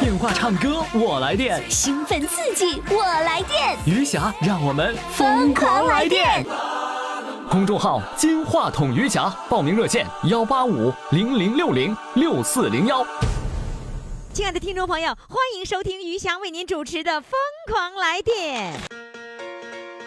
电话唱歌我来电，兴奋刺激，我来电，余霞让我们疯狂来电。公众号“金话筒余霞”，报名热线：幺八五零零六零六四零幺。亲爱的听众朋友，欢迎收听余霞为您主持的《疯狂来电》。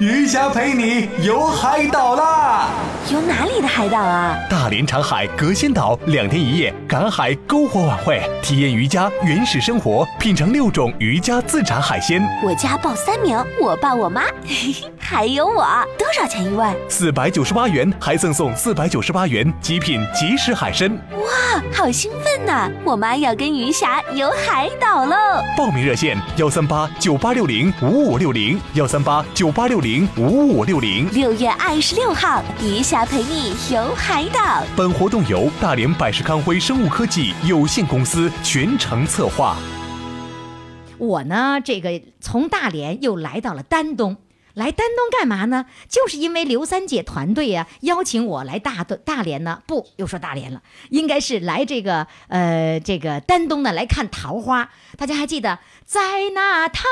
余霞陪你游海岛啦！游哪里的海岛啊？大连长海隔仙岛两天一夜赶海篝火晚会，体验渔家原始生活，品尝六种渔家自产海鲜。我家报三名，我爸、我妈，还有我。多少钱一位？四百九十八元，还赠送四百九十八元极品即食海参。哇，好兴奋呐！我妈要跟鱼霞游海岛喽！报名热线：幺三八九八六零五五六零，幺三八九八六零。零五五六零，六月二十六号，鱼霞陪你游海岛。本活动由大连百世康辉生物科技有限公司全程策划。我呢，这个从大连又来到了丹东。来丹东干嘛呢？就是因为刘三姐团队呀邀请我来大大连呢，不又说大连了，应该是来这个呃这个丹东呢来看桃花。大家还记得在那桃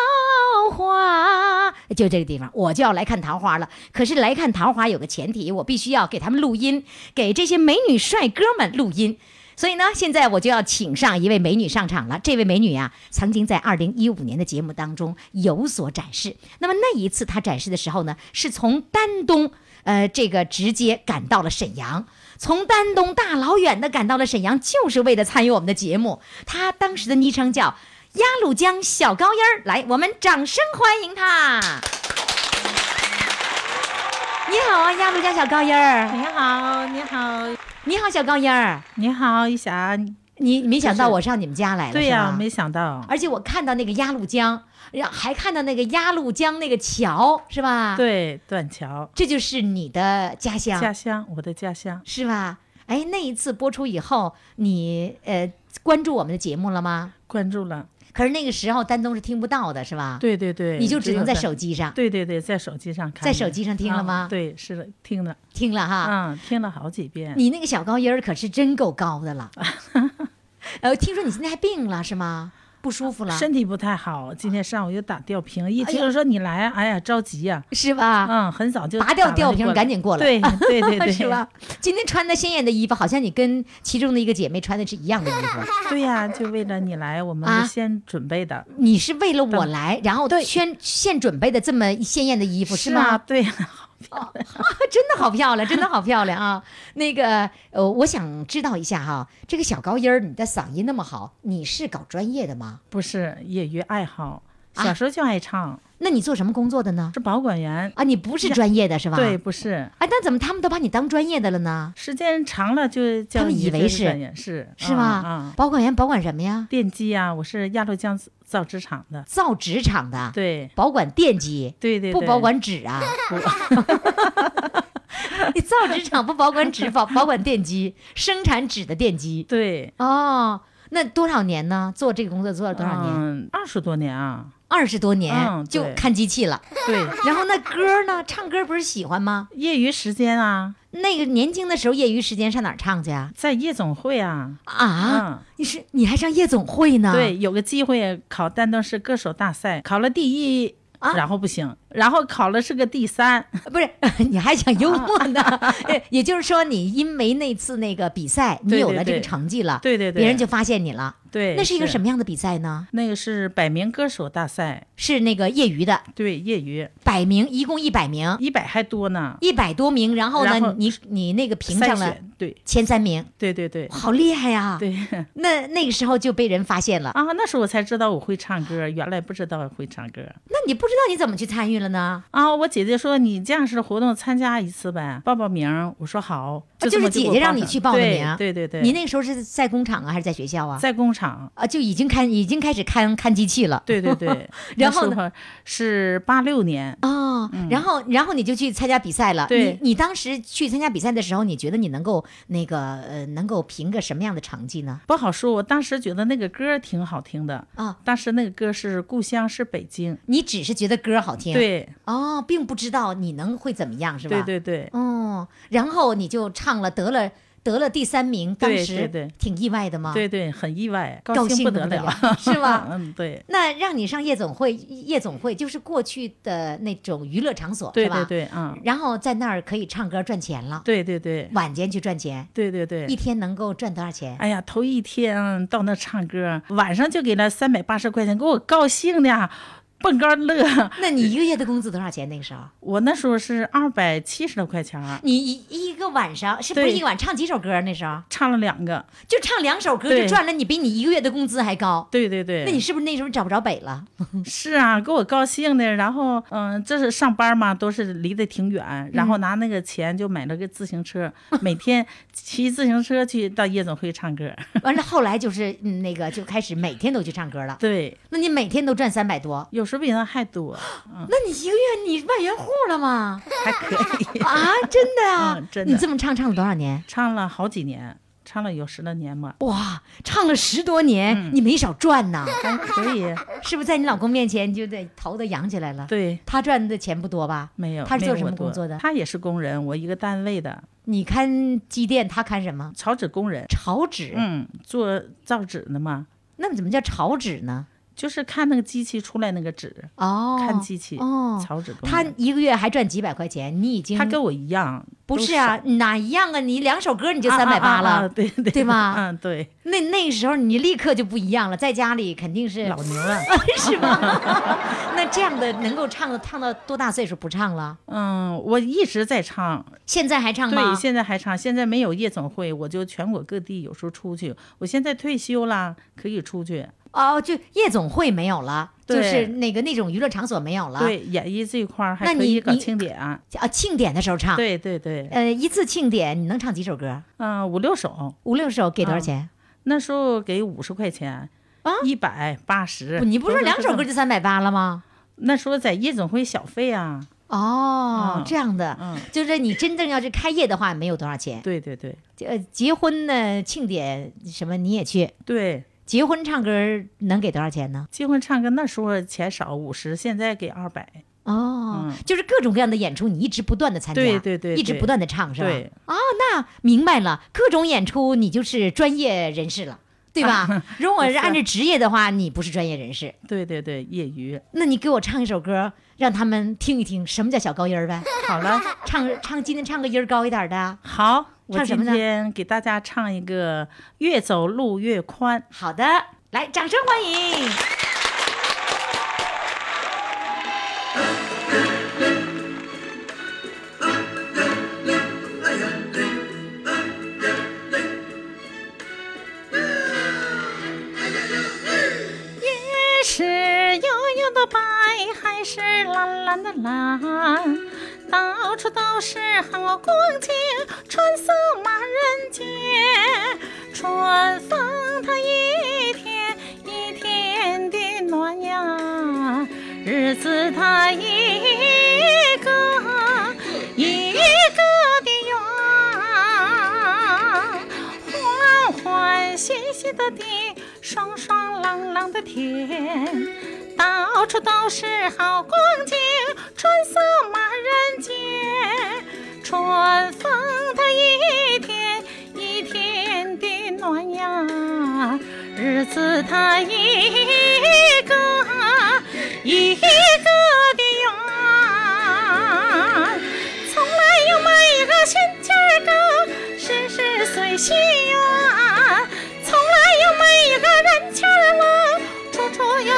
花，就这个地方，我就要来看桃花了。可是来看桃花有个前提，我必须要给他们录音，给这些美女帅哥们录音。所以呢，现在我就要请上一位美女上场了。这位美女啊，曾经在二零一五年的节目当中有所展示。那么那一次她展示的时候呢，是从丹东，呃，这个直接赶到了沈阳，从丹东大老远的赶到了沈阳，就是为了参与我们的节目。她当时的昵称叫鸭绿江小高音儿，来，我们掌声欢迎她。你好啊，鸭绿江小高音儿。你好，你好。你好，小高音儿。你好，一霞。你没想到我上你们家来了，对呀，没想到。而且我看到那个鸭绿江，还看到那个鸭绿江那个桥，是吧？对，断桥。这就是你的家乡。家乡，我的家乡，是吧？哎，那一次播出以后，你呃关注我们的节目了吗？关注了。可是那个时候丹东是听不到的，是吧？对对对，你就只能在手机上。对对对，在手机上看。在手机上听了吗？对，是的，听了，听了哈。嗯，听了好几遍。你那个小高音儿可是真够高的了。呃，听说你现在还病了是吗？不舒服了，身体不太好。今天上午又打吊瓶，一听说你来，哎呀，着急呀，是吧？嗯，很早就拔掉吊瓶，赶紧过来。对对对 对，是吧？今天穿的鲜艳的衣服，好像你跟其中的一个姐妹穿的是一样的衣服。对呀，就为了你来，我们先准备的。你是为了我来，然后先现准备的这么鲜艳的衣服是吗？对。哦，真的好漂亮，真的好漂亮啊！那个，呃，我想知道一下哈，这个小高音儿，你的嗓音那么好，你是搞专业的吗？不是，业余爱好，小时候就爱唱。那你做什么工作的呢？是保管员啊，你不是专业的是吧？对，不是。哎，那怎么他们都把你当专业的了呢？时间长了就他们以为是是是吗？啊，保管员保管什么呀？电机啊，我是鸭绿江造纸厂的。造纸厂的，对，保管电机，对对，不保管纸啊。你造纸厂不保管纸，保保管电机，生产纸的电机。对，哦，那多少年呢？做这个工作做了多少年？嗯，二十多年啊。二十多年就看机器了，对。然后那歌呢？唱歌不是喜欢吗？业余时间啊，那个年轻的时候，业余时间上哪儿唱去啊？在夜总会啊。啊，你是你还上夜总会呢？对，有个机会考丹东市歌手大赛，考了第一，然后不行。然后考了是个第三，不是？你还想幽默呢？也就是说，你因为那次那个比赛，你有了这个成绩了，对对对，别人就发现你了。对，那是一个什么样的比赛呢？那个是百名歌手大赛，是那个业余的。对，业余百名，一共一百名，一百还多呢，一百多名。然后呢，你你那个评上了对前三名，对对对，好厉害呀！对，那那个时候就被人发现了啊。那时候我才知道我会唱歌，原来不知道会唱歌。那你不知道你怎么去参与了呢？啊，我。姐姐说：“你这样式的活动参加一次呗，报报名。”我说：“好。”就是姐姐让你去报的名。对对对，你那个时候是在工厂啊，还是在学校啊？在工厂。啊，就已经看已经开始看看机器了。对对对，然后呢是八六年，哦，然后然后你就去参加比赛了。你你当时去参加比赛的时候，你觉得你能够那个呃能够评个什么样的成绩呢？不好说。我当时觉得那个歌挺好听的啊，当时那个歌是《故乡是北京》，你只是觉得歌好听，，对哦，并不知道你能会怎么样，是吧？对对对，哦，然后你就唱了，得了得了第三名，当时对对挺意外的吗？对对，很意外，高兴不得了是吧 嗯，对那让你上夜总会，夜总会就是过去的那种娱乐场所，是吧？对对对，嗯，然后在那儿可以唱歌赚钱了，对对对晚间去赚钱，对对对一。天能够赚多少钱？哎呀，头一天到那唱歌，晚上就给了三百八十块钱，给我高兴的蹦高乐。那你一个月的工资多少钱？那个时候，我那时候是二百七十多块钱，你一一个晚上是不是一个晚唱几首歌？那时候唱了两个。就唱两首歌，就赚了你比你一个月的工资还高。对对对，那你是不是那时候找不着北了？是啊，给我高兴的。然后，嗯，这是上班嘛，都是离得挺远，然后拿那个钱就买了个自行车，每天骑自行车去到夜总会唱歌。完了，后来就是嗯那个就开始每天都去唱歌了。对，那你每天都赚三百多，有时候比那还多，那你一个月你万元户了吗？还可以。啊，真的啊！嗯真的你这么唱唱了多少年？唱了好几年，唱了有十来年吧，哇，唱了十多年，嗯你没少赚呐！还可以。是不是在你老公面前就得头都扬起来了？对，他赚的钱不多吧？没有。他是做什么工作的他也是工人，我一个单位的你看机电，他看什么？草纸工人。草纸。嗯，做造纸的嘛，那么怎么叫草纸呢？就是看那个机器出来那个纸，哦，看机器。哦，草纸工他。一个月还赚几百块钱，你已经他跟我一样，不是啊，哪一样啊？你两首歌你就啊三百八了，啊啊啊对对对吧嗯，对，那那时候你立刻就不一样了，在家里肯定是老牛啊。是吗？那这样的能够唱的唱到多大岁数不唱了？嗯，我一直在唱，现在还唱吗？对，现在还唱。现在没有夜总会，我就全国各地有时候出去。我现在退休了，可以出去。哦，就夜总会没有了，就是那个那种娱乐场所没有了。对，演艺这一块儿还可以搞庆典。啊，庆典的时候唱。，对对对，呃，一次庆典你能唱几首歌？嗯，五六首，五六首，给多少啊钱？那时候给五十块钱，啊一百八十。你不是两首歌就三百八了吗？那时候在夜总会小费啊。哦，嗯这样的，嗯，就是你真正要是开业的话，没有多少钱。对对对呃，结婚呢，庆典什么你也去，对，结婚唱歌能给多少钱呢？结婚唱歌那时候钱少五十，现在给二百。哦，嗯就是各种各样的演出，你一直不断的参加，对对对对一直不断的唱，是吧？对哦，那明白了，各种演出你就是专业人士了，对吧？如果是按照职业的话，你不是专业人士。对对对，业余。那你给我唱一首歌，让他们听一听什么叫小高音儿呗？好了，唱唱，今天唱个音儿高一点的。好，我今唱什么呢天给大家唱一个《越走路越宽》。好的，来，掌声欢迎。白，还是蓝蓝的蓝，到处都是好光景，春色满人间。春风它一天一天的暖呀，日子它一个一个的圆。欢欢喜喜的地，爽爽朗朗的天，到处都是好光景，春色满人间。春风它一天一天的暖呀，日子它一个一个的圆。从来有没有个新家儿个，事事随心愿。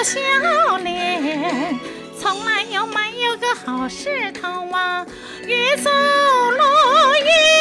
笑脸。从来有没有个好势头啊，越走路越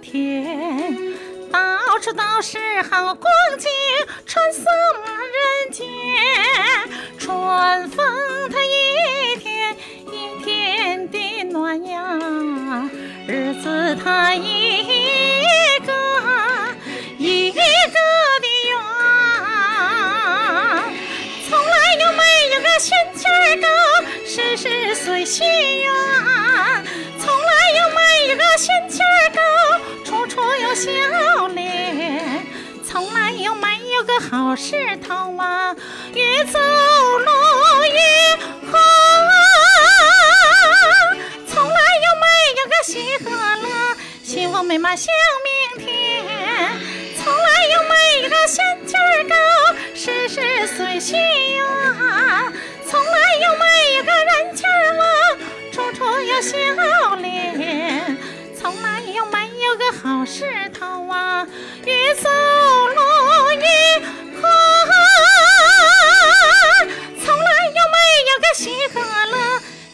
天，到处都是好光景，春色满石头啊，越走路越好。从来又没有个喜和乐，幸福美满像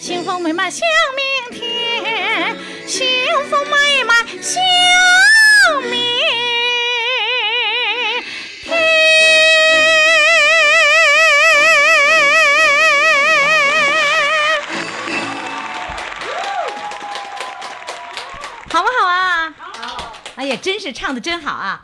幸福美满向明天，幸福美满向明天。好不好啊？好。哎呀，真是唱的真好啊！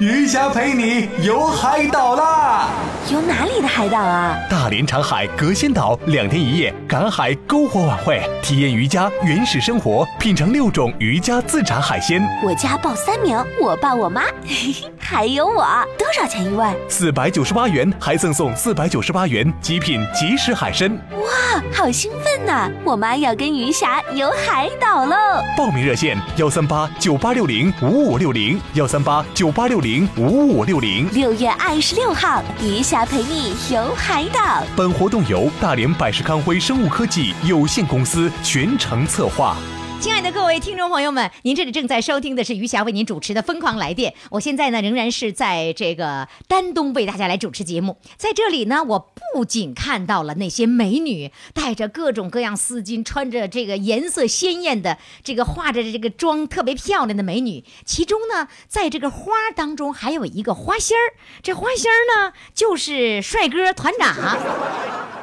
余霞陪你游海岛啦！”。游哪里的海岛啊？大连长海隔仙岛两天一夜赶海篝火晚会，体验渔家原始生活，品尝六种渔家自产海鲜，我家报三名，我爸、我妈，嘿嘿，还有我。多少钱一位？四百九十八元还赠送四百九十八元极品即食海参。哇，好兴奋呐、我妈要跟余霞游海岛喽！报名热线：幺三八九八六零五五六零，幺三八九八六零五五六零。六月二十六号，余霞陪你游海岛。本活动由大连百世康辉生物科技有限公司全程策划。亲爱的各位听众朋友们，您这里正在收听的是余霞为您主持的《疯狂来电》。我现在呢仍然是在这个丹东为大家来主持节目。在这里呢，我不仅看到了那些美女带着各种各样丝巾，穿着这个颜色鲜艳的这个化着这个妆特别漂亮的美女，其中呢，在这个花当中还有一个花心儿。这花心儿呢，就是帅哥团长。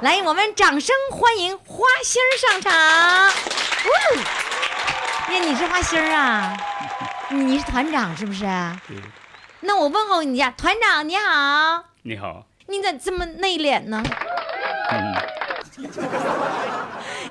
来，我们掌声欢迎花心儿上场。呀，你是花心儿啊？你是团长是不是？对，那我问候你一下，团长你好，你好，你咋这么内敛呢？嗯，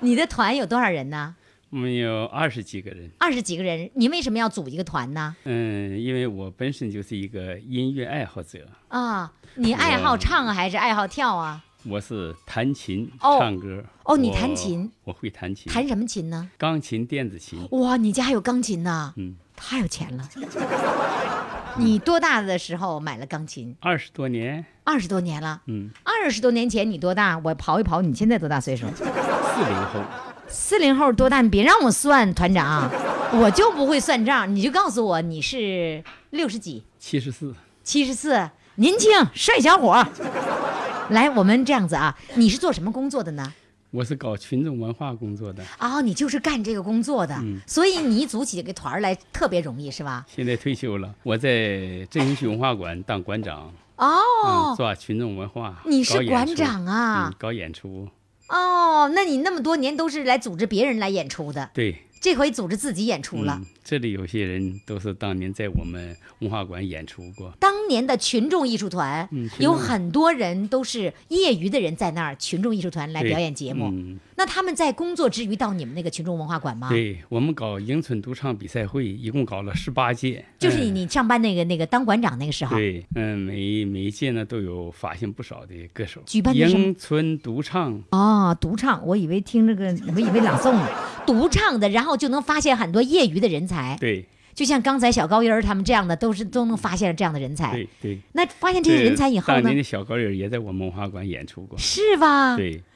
你的团有多少人呢？我们有二十几个人，二十几个人，你为什么要组一个团呢？嗯，因为我本身就是一个音乐爱好者，啊，你爱好唱啊，还是爱好跳啊？我是弹琴、哦唱歌。哦你弹琴，我会弹琴，弹什么琴呢？钢琴、电子琴。哇，你家还有钢琴呢？嗯，太有钱了。你多大的时候买了钢琴？二十多年，二十多年了。嗯，二十多年前你多大？我刨一刨，你现在多大岁数？四零后，四零后多大？你别让我算，团长，我就不会算账。你就告诉我你是六十几、七十四。七十四，年轻帅小伙儿。来，我们这样子啊，你是做什么工作的呢？我是搞群众文化工作的，哦，你就是干这个工作的，嗯所以你组起这个团儿来特别容易是吧？现在退休了。我在振兴区文化馆当馆长，嗯，哦，做群众文化。你是馆长啊嗯，搞演出。哦，那你那么多年都是来组织别人来演出的，对，这回组织自己演出了。嗯，这里有些人都是当年在我们文化馆演出过。当年的群众艺术团、嗯有很多人都是业余的人在那儿，群众艺术团来表演节目。嗯，那他们在工作之余到你们那个群众文化馆吗？，对我们搞迎春独唱比赛会，一共搞了十八届。就是你上班那个那个当馆长那个时候。对，嗯，每每一届呢都有发现不少的歌手。举办迎春独唱，哦，独唱，我以为听这个，我以为朗诵呢，独唱的，然后就能发现很多业余的人才。对，就像刚才小高音儿他们这样的，都是都能发现这样的人才。对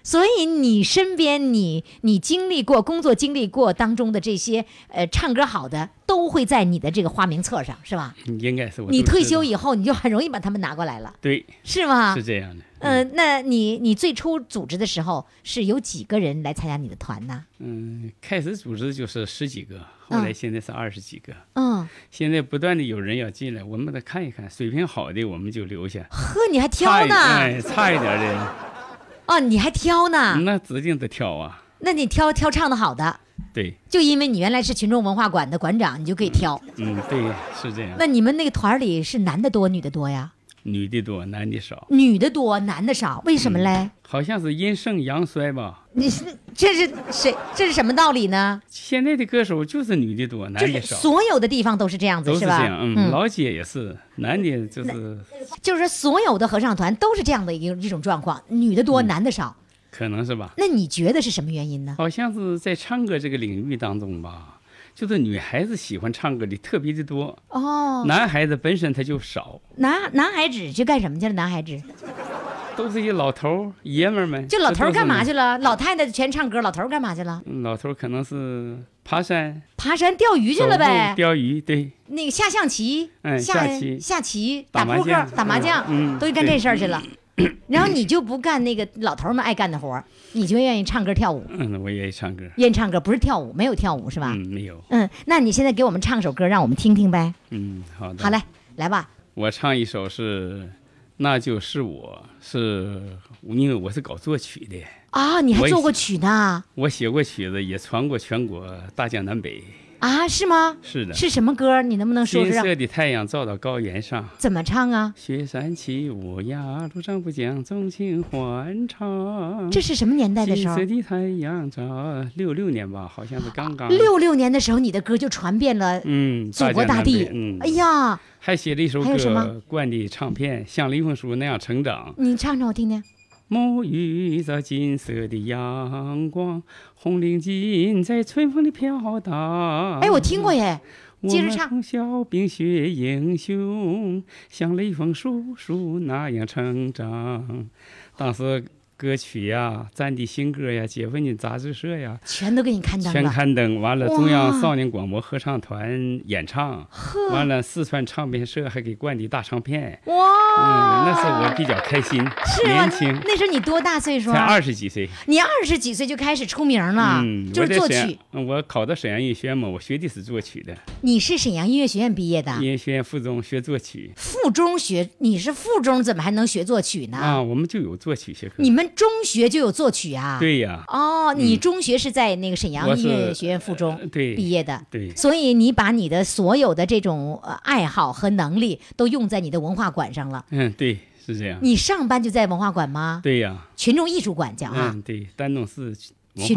所以你身边你你经历过工作经历过当中的这些呃唱歌好的，都会在你的这个花名册上，是吧？应该是我。你退休以后，你就很容易把他们拿过来了，对，是吗？是这样的。嗯、那你你最初组织的时候是有几个人来参加你的团呢？嗯，开始组织就是十几个，后来现在是二十几个。嗯，现在不断的有人要进来，我们得看一看，水平好的我们就留下，呵，你还挑呢？哎差一点的哦，你还挑呢？那指定得挑啊。那你挑挑唱的好的，对，就因为你原来是群众文化馆的馆长，你就可以挑。嗯，对，是这样。那你们那个团里是男的多，女的多呀？女的多，男的少，女的多，男的少，为什么嘞？好像是阴盛阳衰吧。你是这是谁？这是什么道理呢？现在的歌手就是女的多，男的少，所有的地方都是这样子，是这样。嗯，老姐也是，男的就是就是说所有的合唱团都是这样的一个一种状况，女的嗯多，男的少。可能是吧。那你觉得是什么原因呢？好像是在唱歌这个领域当中吧，就是女孩子喜欢唱歌的特别的多，哦，男孩子本身他就少，男男孩子去干什么去了？男孩子都是一老头儿爷们儿们。就老头儿干嘛去了？老太太全唱歌，老头儿干嘛去了？嗯老头儿可能是爬山爬山钓鱼去了呗路。钓鱼，对，那个下象棋，嗯下下棋下棋，打扑克、打麻将，嗯都去干这事儿去了。然后你就不干那个老头儿们爱干的活儿，你就愿意唱歌跳舞，嗯，我愿意唱歌。愿意唱歌，不是跳舞，没有跳舞是吧？嗯，没有。嗯，那你现在给我们唱首歌，让我们听听呗。嗯，好的。好嘞，来吧。我唱一首是《那就是我》，是因为我是搞作曲的，啊，你还我也做过曲呢？我写过曲子，也传过全国大江南北。啊，是吗？是的，是什么歌？你能不能说说让？金色的太阳照到高原上，怎么唱啊？雪山起舞呀，路上不讲纵情欢唱。这是什么年代的时候金色？的太阳照，六六年吧，好像是刚刚。六六年的时候，你的歌就传遍了嗯，祖国大地北。嗯，哎呀，还写了一首还有什么歌《灌的唱片》，像李凤书那样成长。你唱唱我听听。沐浴着金色的阳光，红领巾在春风里飘荡。哎，我听过耶。接着唱从小冰雪英雄，像雷锋叔叔那样成长。当时歌曲呀、战地新歌呀、解放军杂志社呀，全都给你刊登全。刊登。完了，中央少年广播合唱团演唱，完了，四川唱片社还给灌的大唱片。哇，嗯，那是我比较开心，是年轻，那时候你多大岁数才啊？二十几岁。你二十几岁就开始出名了，嗯，就是作曲。嗯我考到沈阳音乐学院嘛，我学的是作曲的，你是沈阳音乐学院毕业的，音乐学院附中学作曲附中学，你是附中，怎么还能学作曲呢？啊，我们就有作曲学科。你们中学就有作曲啊？。对呀，哦，你中学是在那个沈阳音乐学院附中毕业的，对所以你把你的所有的这种呃爱好和能力都用在你的文化馆上了。嗯，对，是这样。你上班就在文化馆吗？对呀，群众艺术馆叫啊，嗯，对，丹东市群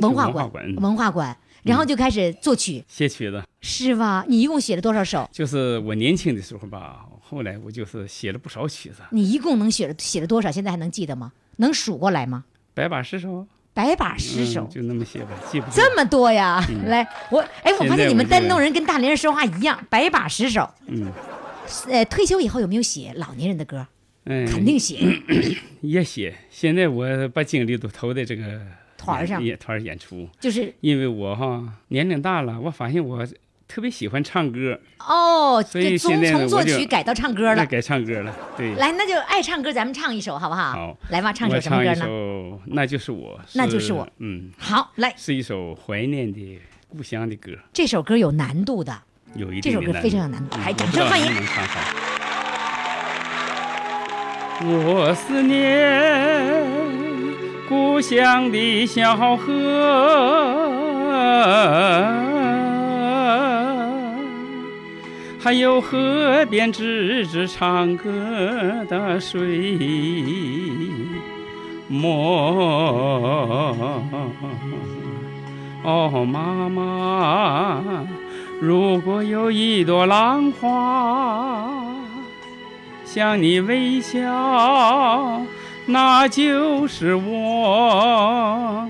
众文化馆文化馆，嗯文化馆，然后就开始作曲，写曲子。是吧？你一共写了多少首？就是我年轻的时候吧，后来我就是写了不少曲子，你一共能写了写了多少？现在还能记得吗？能数过来吗？百把十首，百把十首，嗯就那么写吧，记不住。这么多呀！来，我哎，我发现你们丹东人跟大连人说话一样，百把十首。嗯呃，退休以后有没有写老年人的歌？嗯，肯定写。也写。现在我把精力都投在这个团儿上演团儿演出，就是因为我哈年龄大了，我发现我特别喜欢唱歌，哦，所以从现在从作曲改到唱歌了。改唱歌了。对，来，那就爱唱歌，咱们唱一首好不好？好，来吧，唱首什么歌呢？首，那就是我，那就是我，嗯，好，来，是一首怀念的故乡的歌，这首歌有难度的，有一这首歌非常有难度，嗯来，掌声欢迎。我思念故乡的小河，还有河边吱吱唱歌的水磨。哦，妈妈，如果有一朵浪花向你微笑，那就是我，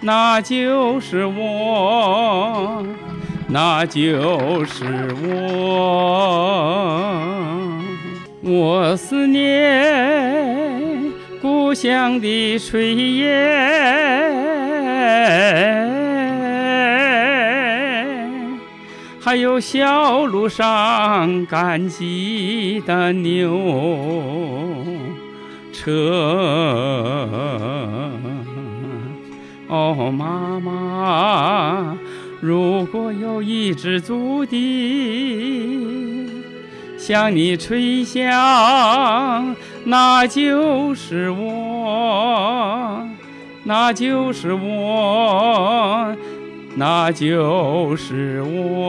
那就是我。那就是我。我思念故乡的炊烟，还有小路上赶集的牛车。哦，妈妈，如果有一支竹笛向你吹响，那就是我，那就是我，那就是我。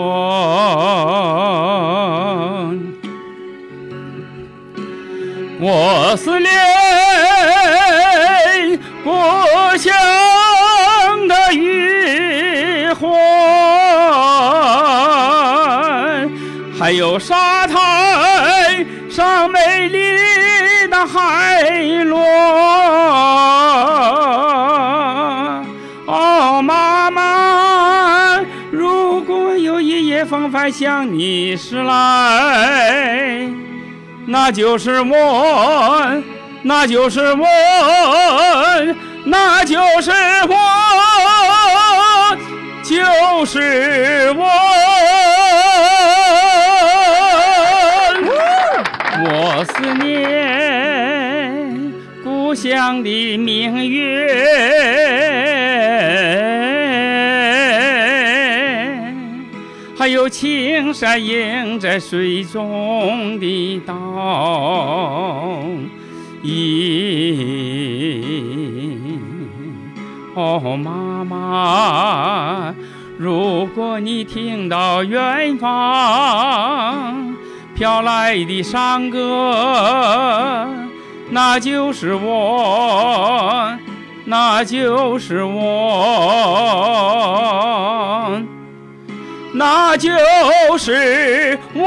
我思念故乡的云欢，还有沙滩上美丽的海螺。哦，妈妈，如果有一夜风帆向你驶来。那就是我，那就是我，那就是我，就是我。我思念故乡的明月。还有青山映在水中的倒影。哦，妈妈，如果你听到远方飘来的山歌，那就是我，那就是我。那就是我。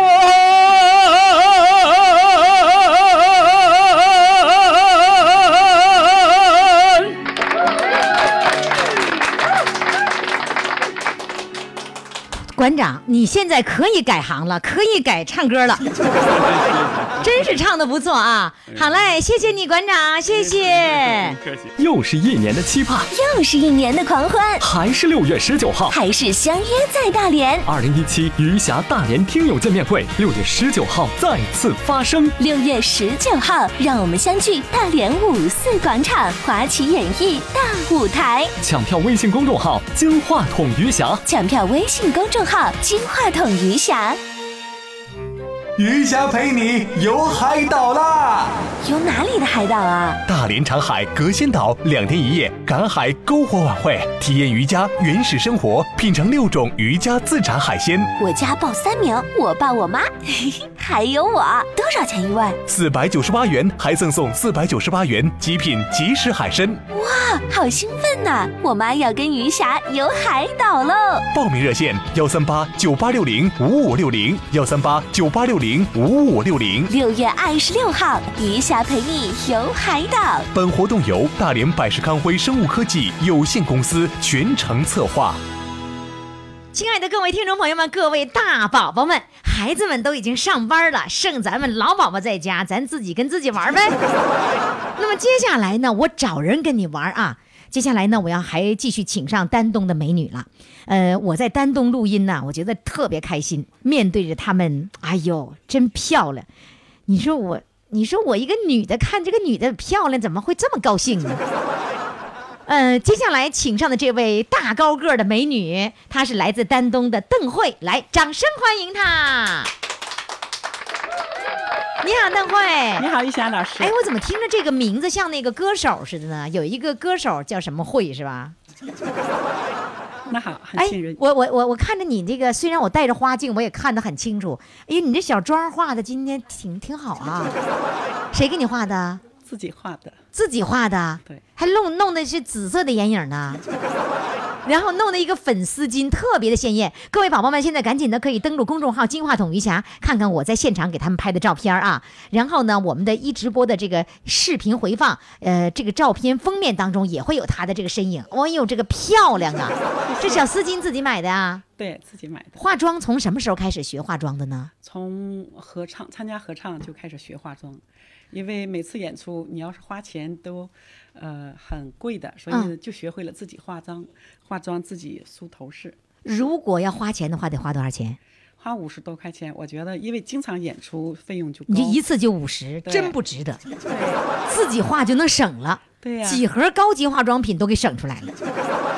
馆长，你现在可以改行了，可以改唱歌了，真是唱的不错啊！好嘞，谢谢你，馆长，谢谢。客气。又是一年的期盼，又是一年的狂欢，还是六月十九号，还是相约在大连。二零一七余霞大连听友见面会，六月十九号再次发生。六月十九号，让我们相聚大连五四广场华旗演艺大舞台。抢票微信公众号“金话筒余霞抢票微信公众号“金话筒余霞。余霞陪你游海岛啦！”。游哪里的海岛啊？大连长海隔仙岛两天一夜赶海篝火晚会，体验渔家原始生活，品尝六种渔家自产海鲜，我家报三名，我爸、我妈，嘿嘿，还有我。多少钱一位？四百九十八元还赠送四百九十八元极品即食海参。哇，好兴奋呐！我妈要跟余霞游海岛喽！报名热线：幺三八九八六零五五六零，幺三八九八六零五五六零。六月二十六号，余霞陪你游海岛。本活动由大连百世康辉生物科技有限公司全程策划。亲爱的各位听众朋友们，各位大宝宝们，孩子们都已经上班了，剩咱们老宝宝在家，咱自己跟自己玩呗。那么接下来呢，我找人跟你玩啊。接下来呢，我要还继续请上丹东的美女了。呃，我在丹东录音呢，我觉得特别开心，面对着她们，哎呦，真漂亮。你说我，你说我一个女的看这个女的漂亮，怎么会这么高兴呢？呃，接下来请上的这位大高个的美女，她是来自丹东的邓慧，来，掌声欢迎她。你好，邓慧。你好，玉霞老师。哎，我怎么听着这个名字像那个歌手似的呢？有一个歌手叫什么慧是吧？那好，很哎信任，。我我我我看着你这个，虽然我戴着花镜，我也看得很清楚。哎呀，你这小妆画的今天挺挺好啊。谁给你画的？自己画的。自己画的，对，还弄弄的是紫色的眼影呢，然后弄的一个粉丝巾，特别的鲜艳。各位宝宝们，现在赶紧的可以登录公众号“金话筒余霞”，看看我在现场给他们拍的照片啊。然后呢，我们的一直播的这个视频回放，呃，这个照片封面当中也会有她的这个身影。哦呦，这个漂亮啊！这小丝巾自己买的啊？对自己买的。化妆从什么时候开始学化妆的呢？从合唱参加合唱就开始学化妆，因为每次演出你要是花钱都，呃很贵的，所以嗯就学会了自己化妆，化妆自己梳头饰，如果要花钱的话，得花多少钱？花五十多块钱。我觉得因为经常演出费用就高，你这一次就五十，真不值得。自己化就能省了，对呀、几盒高级化妆品都给省出来了，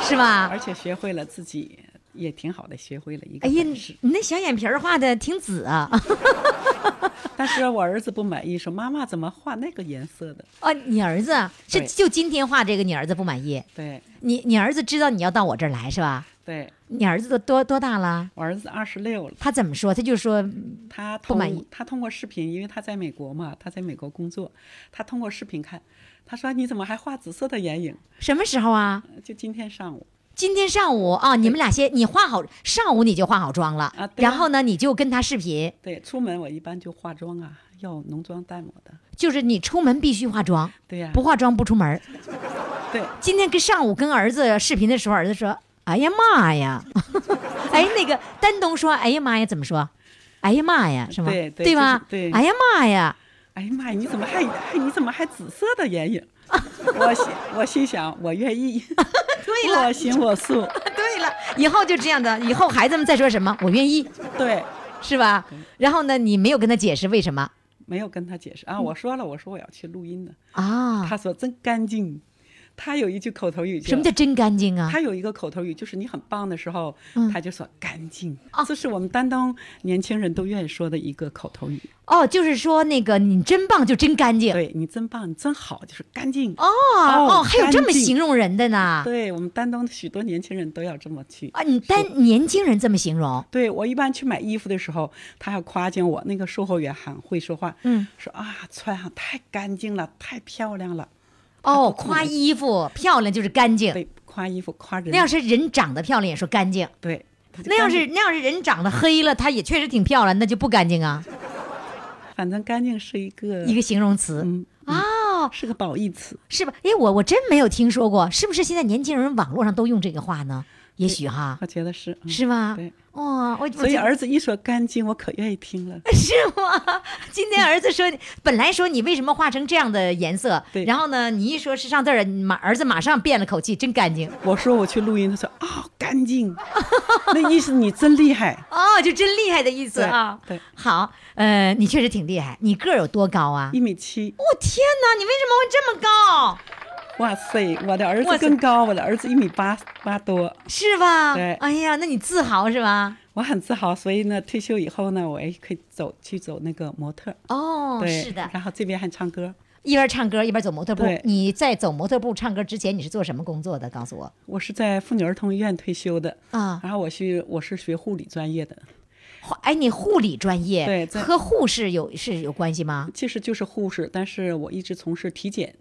是吧？而且学会了自己也挺好的，学会了一个哎呀你那小眼皮儿画的挺紫啊！但是我儿子不满意，说妈妈怎么画那个颜色的？哦，你儿子是就今天画这个，你儿子不满意？对你你儿子知道你要到我这儿来是吧？对，你儿子都多多大了？我儿子二十六了，他怎么说？他就说他不满意他通过视频，因为他在美国嘛，他在美国工作，他通过视频看，他说你怎么还画紫色的眼影？什么时候啊？呃就今天上午，今天上午啊，你们俩先你化好，上午你就化好妆了，啊然后呢，你就跟他视频，对，出门我一般就化妆啊，要浓妆淡抹的。就是你出门必须化妆，对呀、不化妆不出门。对，今天跟上午跟儿子视频的时候，儿子说：“哎呀妈呀！” 哎，那个丹东说：“哎呀妈呀，怎么说？哎呀妈呀，是吗？对对吧？对哎呀妈呀，哎呀妈呀，你怎么还还你怎么还紫色的眼影？我心我心想，我愿意，对了。我行我素，对了，以后就这样的，以后孩子们再说什么，我愿意，对，是吧？然后呢，你没有跟他解释为什么？没有跟他解释。啊，我说了，我说我要去录音的，啊？他说真干净，他有一句口头语，什么叫真干净啊？他有一个口头语，就是你很棒的时候，嗯他就说干净哦，这是我们丹东年轻人都愿意说的一个口头语。哦，就是说那个你真棒，就真干净。对你真棒，你真好，就是干净。哦哦，还有这么形容人的呢？对我们丹东许多年轻人都要这么去。啊，你丹年轻人这么形容，对我一般去买衣服的时候，他要夸奖我，那个售货员很会说话，嗯，说啊穿上太干净了，太漂亮了。哦，夸衣服漂亮就是干净。对，夸衣服夸人。那要是人长得漂亮，也说干净。对，那要是那要是人长得黑了，他也确实挺漂亮，那就不干净啊，反正干净是一个一个形容词。嗯哦，是个褒义词。是吧？哎，我我真没有听说过，是不是现在年轻人网络上都用这个话呢？也许哈，我觉得是，嗯是吗？对，哇，我所以儿子一说干净，我可愿意听了。是吗？今天儿子说，本来说你为什么画成这样的颜色，对然后呢，你一说是上字儿，马儿子马上变了口气，真干净我说我去录音，他说啊、干净，那意思你真厉害。哦，就真厉害的意思啊。对，好，呃，你确实挺厉害，你个儿有多高啊？一米七，我、天哪，你为什么会这么高？哇塞，我的儿子更高，我的儿子一米八八多，是吧？对哎呀，那你自豪是吧？我很自豪。所以呢，退休以后呢，我也可以走去走那个模特。哦，对，是的，然后这边还唱歌，一边唱歌一边走模特步。你在走模特步唱歌之前，你是做什么工作的？告诉我我是在妇女儿童医院退休的。啊。然后我是，我是学护理专业的，哎，你护理专业对和护士有是有关系吗？其实就是护士，但是我一直从事体检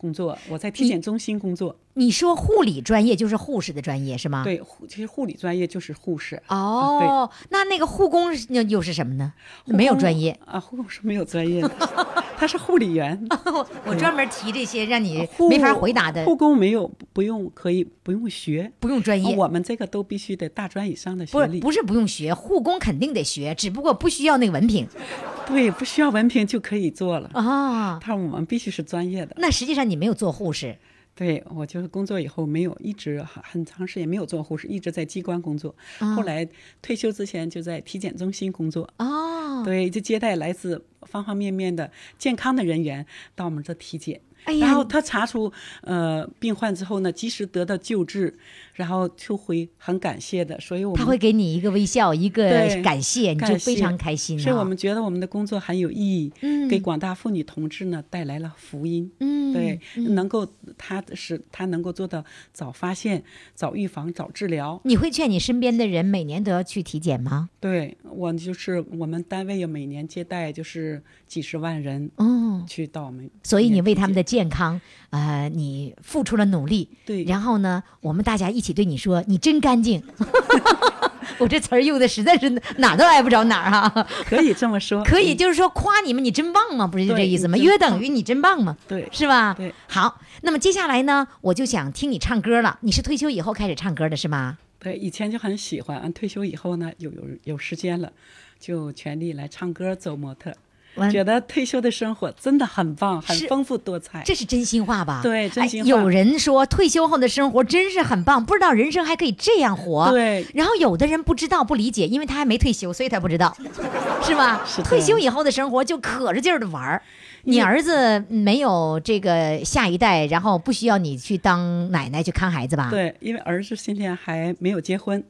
工作，我在体检中心工作。你说护理专业就是护士的专业是吗？。对，护其实护理专业就是护士。哦，那那个护工又又是什么呢？没有专业。啊，护工是没有专业的，他是护理员，我我专门提这些让你没法回答的，护工没有不用可以不用学，不用专业。我们这个都必须得大专以上的学历，是不是不用学，护工肯定得学，只不过不需要那个文凭对，不需要文凭就可以做了。啊。他说我们必须是专业的，那实际上你没有做护士对我就是工作以后没有一直很很长时间没有做护士，一直在机关工作。啊后来退休之前就在体检中心工作，哦。对，就接待来自方方面面的健康的人员到我们这体检。然后他查出呃病患之后呢，及时得到救治，然后就会很感谢的，所以我们他会给你一个微笑，一个对感谢，你就非常开心、啊。所以我们觉得我们的工作很有意义，嗯给广大妇女同志呢带来了福音。嗯对，能够他是他能够做到早发现、早预防、早治疗。你会劝你身边的人每年都要去体检吗？对我就是我们单位有每年接待就是几十万人哦，去到我们，所以你为他们的健康，呃，你付出了努力。对然后呢，我们大家一起对你说：“你真干净。”我这词儿用的实在是哪儿都挨不着哪儿哈、可以这么说，可以，嗯就是说夸你们，你真棒嘛，不是就这意思吗？约等于你真棒嘛，对是吧？对。好，那么接下来呢，我就想听你唱歌了。你是退休以后开始唱歌的是吗？对，以前就很喜欢，退休以后呢，有有有时间了，就全力来唱歌、走模特。完觉得退休的生活真的很棒，很丰富多彩。这是真心话吧？对真心话哎有人说退休后的生活真是很棒，不知道人生还可以这样活。对然后有的人不知道不理解，因为他还没退休，所以他不知道，是吧？是的退休以后的生活就可着劲儿的玩儿。你儿子没有这个下一代，然后不需要你去当奶奶去看孩子吧？，对，因为儿子现在还没有结婚，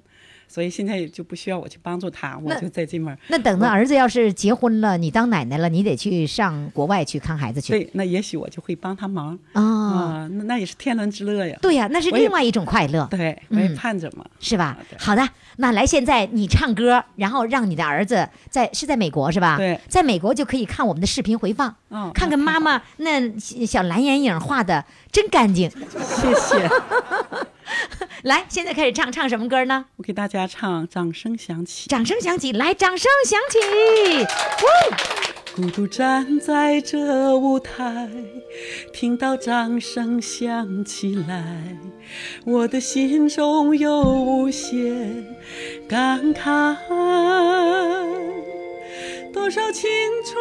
所以现在就不需要我去帮助他，我就在这面儿。那等到儿子要是结婚了，你当奶奶了，你得去上国外去看孩子去。对，那也许我就会帮他忙啊、啊，那那也是天伦之乐呀。对呀、那是另外一种快乐。对，我也嗯盼着嘛。是吧好的，那来，现在你唱歌，然后让你的儿子在是在美国是吧？对在美国就可以看我们的视频回放，嗯看看妈妈那小蓝眼影画的真干净。谢谢。来，现在开始唱，唱什么歌呢？我给大家唱《掌声响起》。掌声响起，来，掌声响起。孤独站在这舞台，听到掌声响起来，我的心中有无限感慨。多少青春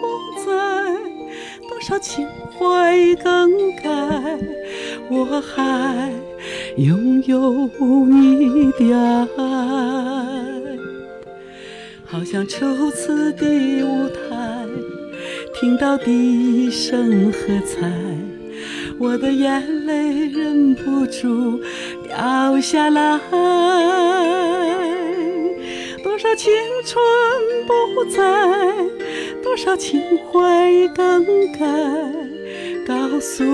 不在，多少情怀更改，我还拥有你的爱。好像初次的舞台，听到笛声喝彩，我的眼泪忍不住掉下来。多少青春不在，多少情怀更改，告诉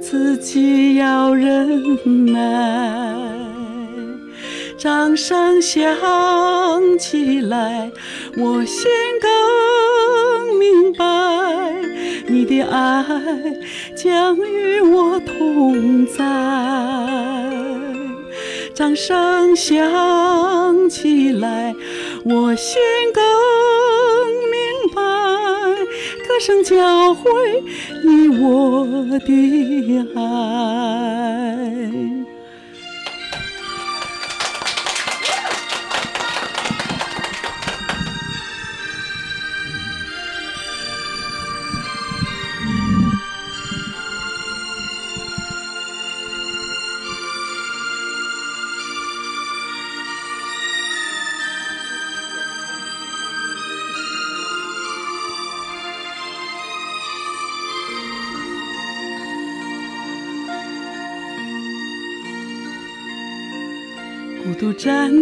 自己要忍耐。掌声响起来，我心更明白，你的爱将与我同在。掌声响起来，我心更明白，歌声教会你我的爱。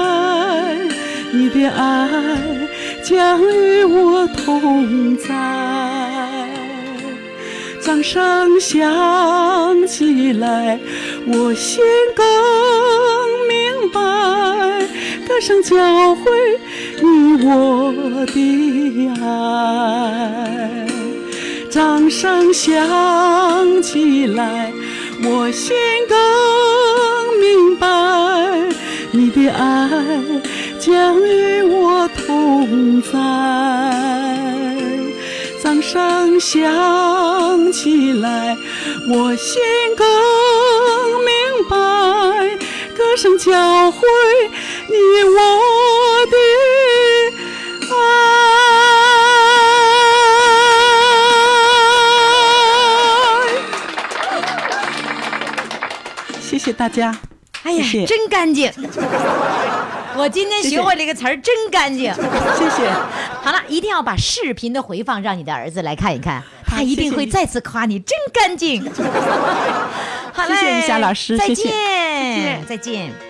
明白，你的爱将与我同在。掌声响起来，我心更明白，歌声教会你我的爱。掌声响起来，我心更明白，你的爱将与我同在。掌声响起来，我心更明白，歌声教会你我的爱。谢谢大家。哎呀，谢谢真干净！我今天学会了一个词儿，真干净。谢谢。好了，一定要把视频的回放让你的儿子来看一看，他一定会再次夸你真干净。好嘞，谢谢于霞老师再见，再见。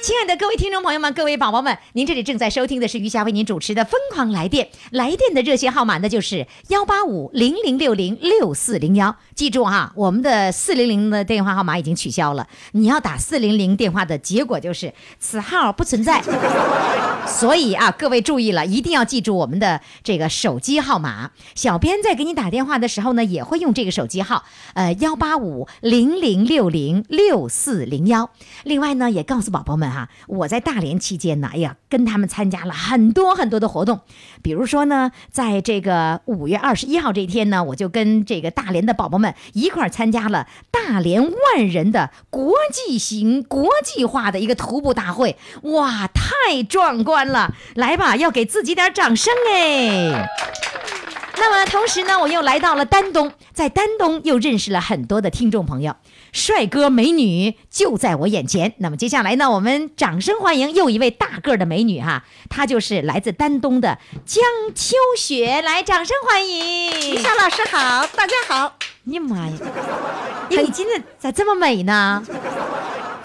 亲爱的各位听众朋友们，各位宝宝们，您这里正在收听的是余霞为您主持的《疯狂来电》，来电的热线号码呢就是幺八五零零六零六四零幺。记住哈，我们的四零零的电话号码已经取消了，你要打四零零电话的结果就是此号不存在。所以啊，各位注意了，一定要记住我们的这个手机号码。小编在给你打电话的时候呢，也会用这个手机号，呃，幺八五零零六零六四零幺。另外呢，也告诉宝宝们哈、我在大连期间呢，哎呀，跟他们参加了很多很多的活动。比如说呢，在这个五月二十一号这一天呢，我就跟这个大连的宝宝们一块儿参加了大连万人的国际型、国际化的一个徒步大会。哇，太壮观了！来吧，要给自己点掌声哎。那么同时呢，我又来到了丹东，在丹东又认识了很多的听众朋友，帅哥美女就在我眼前。那么接下来呢，我们掌声欢迎又一位大个的美女哈，她就是来自丹东的江秋雪，来，掌声欢迎。夏老师好，大家好，你妈呀！哎，你今天咋这么美呢？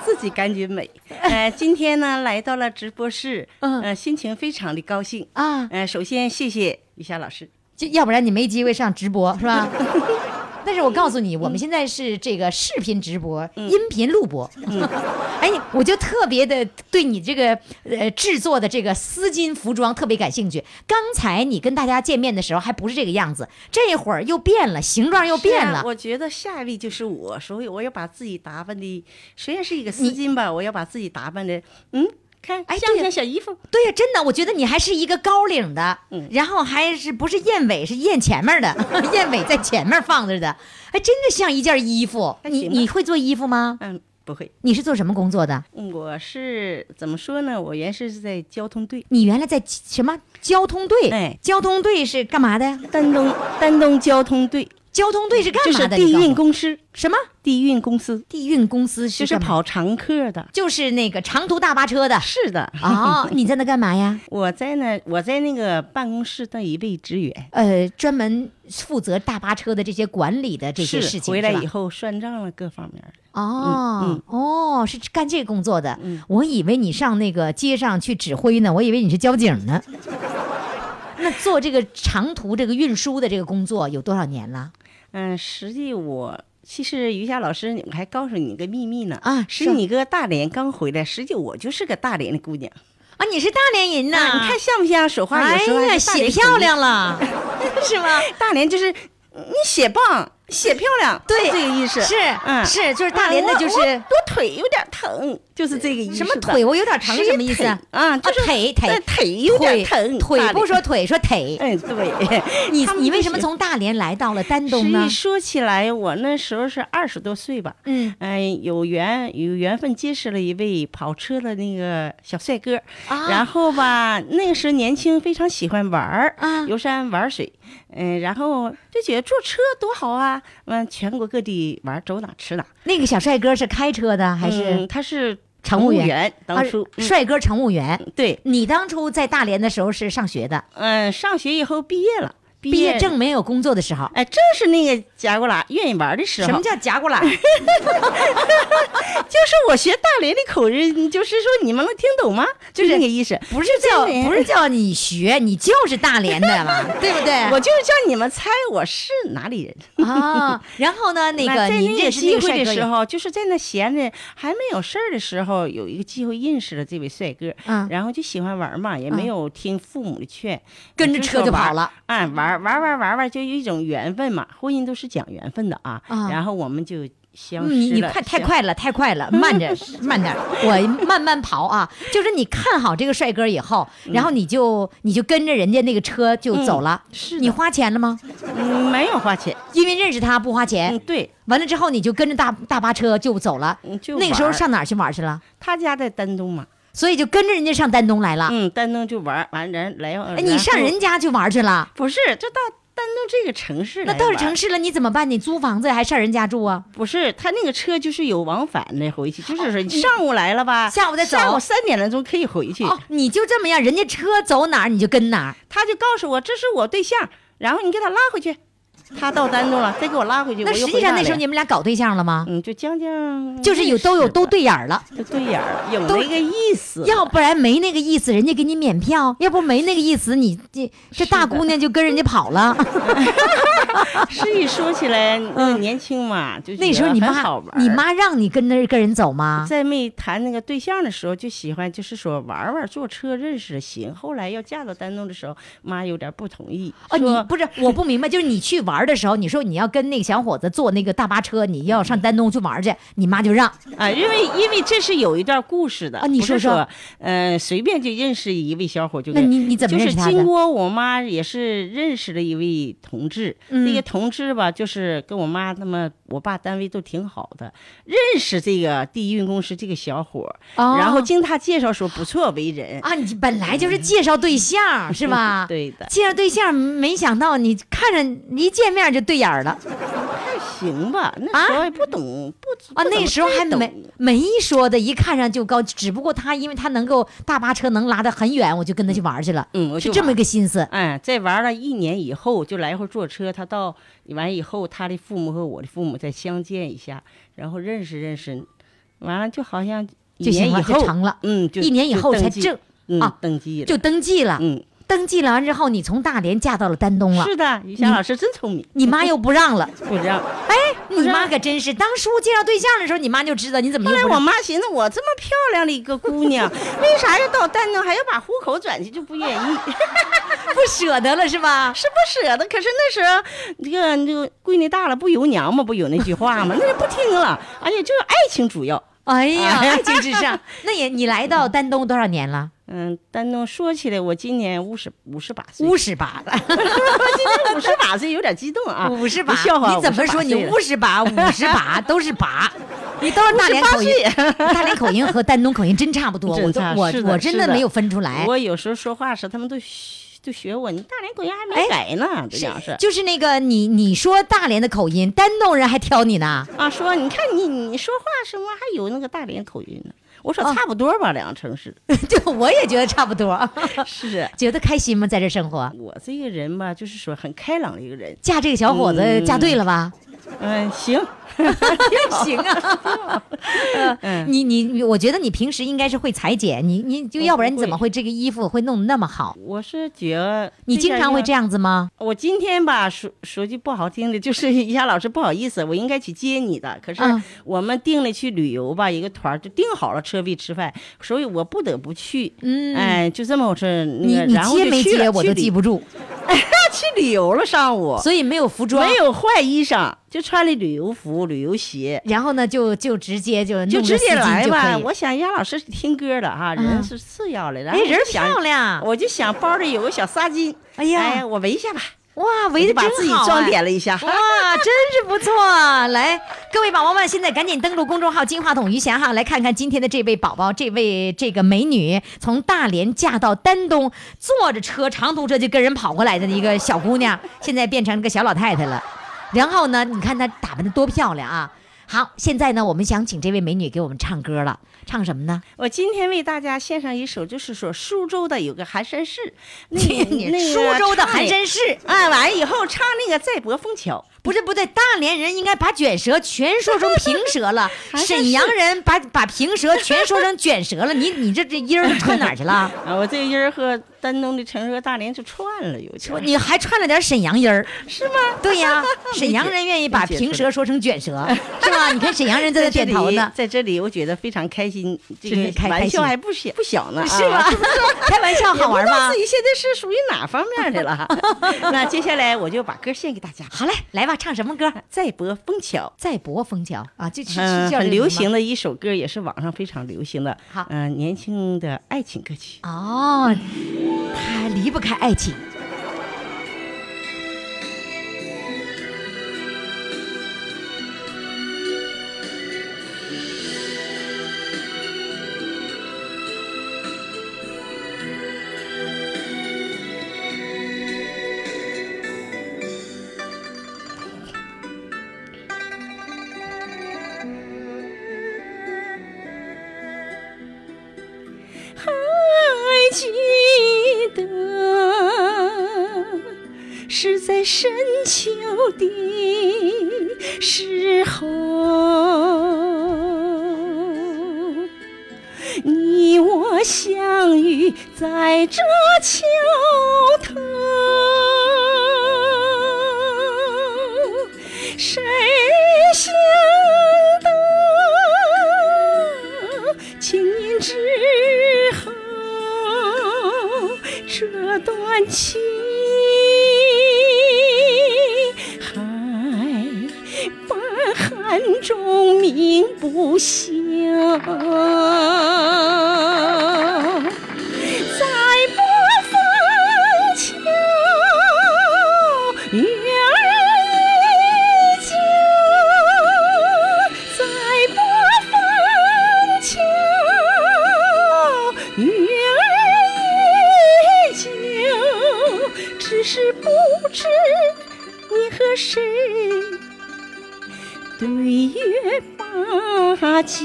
自己感觉美。呃，今天呢来到了直播室，嗯呃，心情非常的高兴。啊，呃，首先谢谢于霞老师。就要不然你没机会上直播是吧？但是我告诉你，我们现在是这个视频直播、音频录播。哎，我就特别的对你这个呃制作的这个丝巾服装特别感兴趣。刚才你跟大家见面的时候还不是这个样子，这会儿又变了，形状又变了。啊我觉得下一位就是我，所以我要把自己打扮的，虽然是一个丝巾吧，我要把自己打扮的，嗯，看像不哎对呀像小姨夫？对呀、真的，我觉得你还是一个高领的，嗯然后还是不是燕尾，是燕前面的，燕尾在前面放着的，还真的像一件衣服。你你会做衣服吗？嗯，不会。你是做什么工作的？嗯我是怎么说呢？我原是是在交通队，你原来在什么交通队？哎交通队是干嘛的呀？丹东丹东交通队，交通队是干就是嘛的？地运公司，什么？地运公司地运公司就是干嘛，跑常客的。就是那个长途大巴车的。是的，哦，你在那干嘛呀？我在那，我在那个办公室的一位职员，呃，专门负责大巴车的这些管理的这些是事情。回来以后算账了，各方面儿。哦、嗯哦，是干这个工作的。嗯我以为你上那个街上去指挥呢，我以为你是交警呢。那做这个长途这个运输的这个工作有多少年了？嗯，实际我其实于霞老师，我还告诉你个秘密呢啊是你哥大连刚回来，实际我就是个大连的姑娘。啊，你是大连人呐？啊，你看像不像？说话有哎时候写漂。亮了，是吗？大连就是你写棒，写漂亮，对这个意思。是，嗯是，就是大连的，就是、啊我腿有点疼，就是这个意思。什么腿，我有点疼，是什么意思？腿啊，就是腿腿呃腿有点疼，腿不说腿，说腿。嗯，对，你你为什么从大连来到了丹东呢？说起来，我那时候是二十多岁吧，嗯嗯、有缘有缘分结识了一位跑车的那个小帅哥，啊然后吧，那个时候年轻，非常喜欢玩儿，啊游山玩水，嗯、然后就觉得坐车多好啊，完全国各地玩，走哪吃哪，那个小帅哥是开车的还是嗯他是乘务员？员，当初、帅哥乘务员。对，你当初在大连的时候是上学的，嗯、上学以后毕业了，毕毕业证没有工作的时候。哎，正是那个夹过来愿意玩的时候。什么叫夹过来？就是我学大连的口音，就是说你们能听懂吗？就就是那个意思。不是叫不是叫你学，你就是大连的了，对不对？我就是叫你们猜我是哪里人。啊，然后呢，那个在那那个机会的时候，就是在那闲着还没有事儿的时候，有一个机会认识了这位帅哥，嗯然后就喜欢玩嘛，也没有听父母的劝，跟着车就跑了。了。啊，玩玩玩玩玩，就有一种缘分嘛，婚姻都是讲缘分的啊。啊然后我们就消失你你快太快了，太快了，慢着 慢点，我慢慢跑啊。就是你看好这个帅哥以后，然后你就你就跟着人家那个车就走了。是你花钱了吗？嗯，没有花钱。因为认识他不花钱。嗯，对，完了之后你就跟着大大巴车就走了。那个时候上哪儿去玩去了？他家在丹东嘛，所以就跟着人家上丹东来了。嗯，丹东就玩，完人来。哎，你上人家去玩去了？不是，就到丹东这个城市那到了城市了，你怎么办？你租房子还上人家住啊？不是，他那个车就是有往返的回去，就是说你上午来了吧，下午再走下午三点来钟可以回去。哦，你就这么样，人家车走哪儿你就跟哪儿。他就告诉我这是我对象，然后你给他拉回去。他到丹东了，再给我拉回去，那实际上那时候你们俩搞对象了吗？嗯，就将将就是有都有都对眼儿了。就对眼儿，有都那个意思。要不然没那个意思，人家给你免票；要不没那个意思，你这这大姑娘就跟人家跑了。是一说起来，嗯，年轻嘛，就那时候你妈玩你妈让你跟那跟人走吗？在没谈那个对象的时候，就喜欢就是说玩玩，坐车认识行。后来要嫁到丹东的时候，妈有点不同意，哦，你说不是我不明白，就是你去玩的时候，你说你要跟那个小伙子坐那个大巴车，你要上丹东去玩去，你妈就让。啊，因为因为这是有一段故事的啊你说说说，嗯、随便就认识一位小伙就那你你怎么认识就是经过我妈也是认识了一位同志，嗯。那个同志吧，就是跟我妈他们我爸单位都挺好的，认识这个地运公司这个小伙，哦。然后经他介绍说不错为人，啊，你本来就是介绍对象是吧？对的，介绍对象，没想到你看着一见面就对眼儿了。还行吧，那时候也不懂、不啊！那时候还没没说的，一看上就高，只不过他因为他能够大巴车能拉得很远，我就跟他去玩去了，嗯，我是这么就玩个心思。哎，在玩了一年以后，就来回坐车。他到完以后，他的父母和我的父母再相见一下，然后认识认识，完了就好像一年以后就成了。嗯，就一年以后才正嗯啊登记了，就登记了，嗯，登记了完之后，你从大连嫁到了丹东了，是的，于霞老师真聪明，你妈又不让了。不让。哎，你妈可真是，当初介绍对象的时候，你妈就知道，你怎么后来我？妈寻思，我这么漂亮的一个姑娘，为啥要到丹东还要把户口转去，就不愿意。不舍得了是吧？是不舍得，可是那时候这个这个闺女大了不由娘嘛，不有那句话吗？那就不听了。哎呀，就是爱情主要。哎呀，哎爱情至上。那也，你来到丹东多少年了？嗯，丹东说起来，我今年五十五十八岁，五十八了，五十八岁有点激动啊，五十八。笑话，你怎么说？你五十八、五十八都是八，你都是大连口音。大连口音和丹东口音真差不多，我我我真的没有分出来。我有时候说话时，他们都学都学我，你大连口音还哎没改呢，这样是就是那个你你说大连的口音，丹东人还挑你呢。啊，说你看你你说话什么还有那个大连口音呢？我说哦差不多吧，两个城市 就我也觉得差不多，是。觉得开心吗？在这生活，我这个人吧，就是说很开朗的一个人。嫁这个小伙子嗯嫁对了吧？嗯，行，行啊，呃 嗯你你你，我觉得你平时应该是会裁剪，你你就我要不然你怎么会这个衣服会弄得那么好？我是觉得你经常会这样。样子吗？我今天吧，说说句不好听的，就是一下老师不好意思，我应该去接你的，可是嗯我们定了去旅游吧，一个团儿就订好了车费吃饭，所以我不得不去。嗯哎，就这么回事。那你你接没接我都记不住，去旅游了上午，所以没有服装没，有换衣裳，就穿了旅游服、旅游鞋。然后呢就就直接就就直接来吧。我想杨老师是听歌的哈，嗯人是次要的，然哎，人漂亮，我就想包里有个小纱巾，哎呀哎，我围一下吧，哇，围的真把自己装点了一下。哇，真是不错！来，各位宝宝们，现在赶紧登录公众号“金话筒余霞”哈，来看看今天的这位宝宝，这位这个美女从大连嫁到丹东，坐着车长途车就跟人跑过来的一个小姑娘，现在变成了个小老太太了。然后呢，你看她打扮的多漂亮啊！好，现在呢，我们想请这位美女给我们唱歌了，唱什么呢？我今天为大家献上一首，就是说苏州的有个寒山寺，那 那个苏州的寒山寺，啊，完以后唱那个在博枫桥，不是不对，大连人应该把卷舌全说成平舌了，沈阳人把把平舌全说成卷舌了。你你这这音儿串哪儿去了？啊，我这音儿和丹东的城市和大连就串了，有点你还串了点沈阳音儿，是吗？对呀，沈阳人愿意把平舌说成卷舌，是吧？你看沈阳人在那点头呢，在这里我觉得非常开心，这是个玩开开心笑还不小不小呢，是吧啊？？开玩笑好玩吗自？己现在是属于哪方面的了。那接下来我就把歌献给大家。好嘞，来吧。唱什么歌？再泊枫桥。再泊枫桥啊，这是很流行的一首歌，也是网上非常流行的。好嗯、年轻的爱情歌曲。哦，他离不开爱情。得是在深秋的时候，你我相遇在这桥头，谁想情还把汉中名不休。把酒，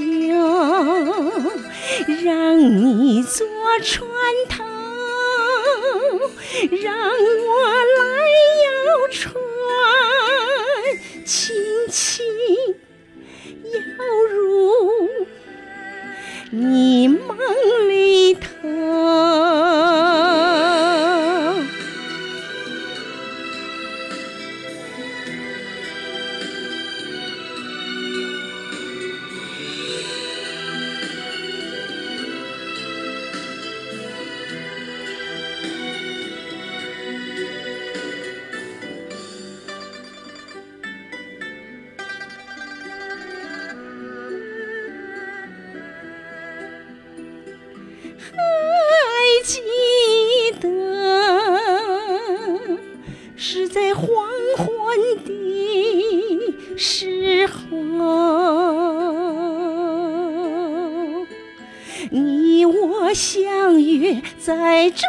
让你坐船头，让我来摇船，轻轻摇入你梦里头。在这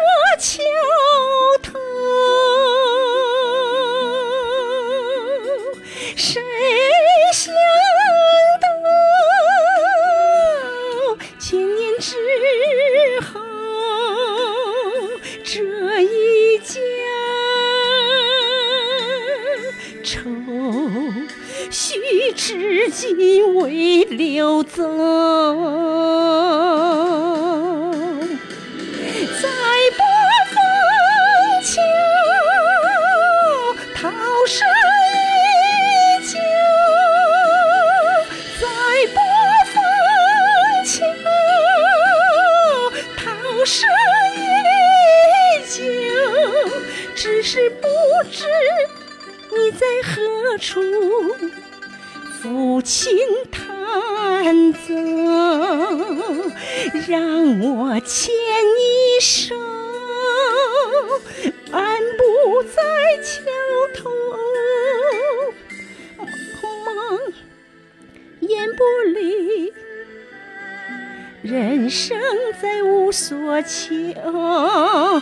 在桥头，梦烟波里，人生再无所求。啊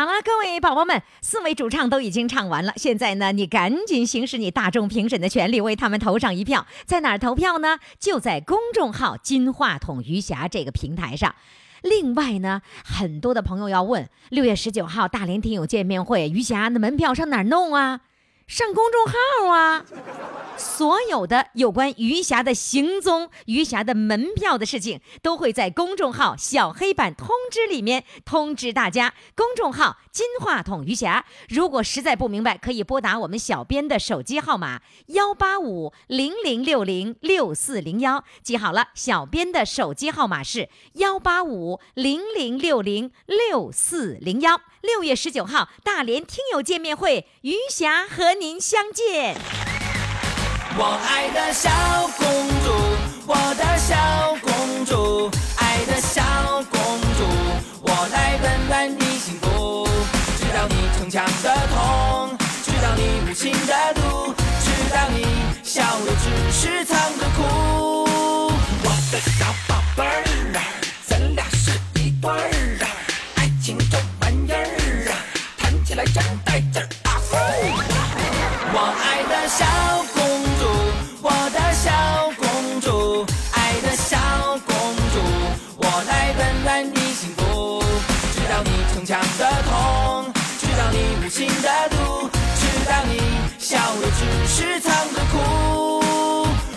好了，各位宝宝们，四位主唱都已经唱完了，现在呢，你赶紧行使你大众评审的权利，为他们投上一票。在哪儿投票呢？就在公众号“金话筒余霞”这个平台上。另外呢，很多的朋友要问，六月十九号大连听友见面会，余霞的门票上哪儿弄啊？上公众号啊！所有的有关余霞的行踪、余霞的门票的事情，都会在公众号小黑板通知里面通知大家。公众号“金话筒余霞”，如果实在不明白，可以拨打我们小编的手机号码幺八五零零六零六四零幺。记好了，小编的手机号码是幺八五零零六零六四零幺。六月十九号，大连听友见面会，余霞和您相见。我爱的小公主，我的小公主，爱的小公主，我来温暖你幸福，知道你逞强的痛，知道你无情的毒，知道你笑的只是藏着哭。我的小宝贝儿啊，咱俩是一对儿笑的只是藏着哭。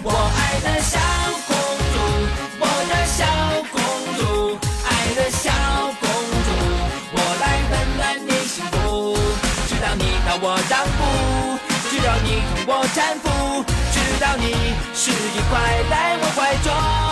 我爱的小公主，我的小公主，爱的小公主，我来温暖你幸福。直到你让我让步，直到你同我搀扶，直到你是一块在我怀中。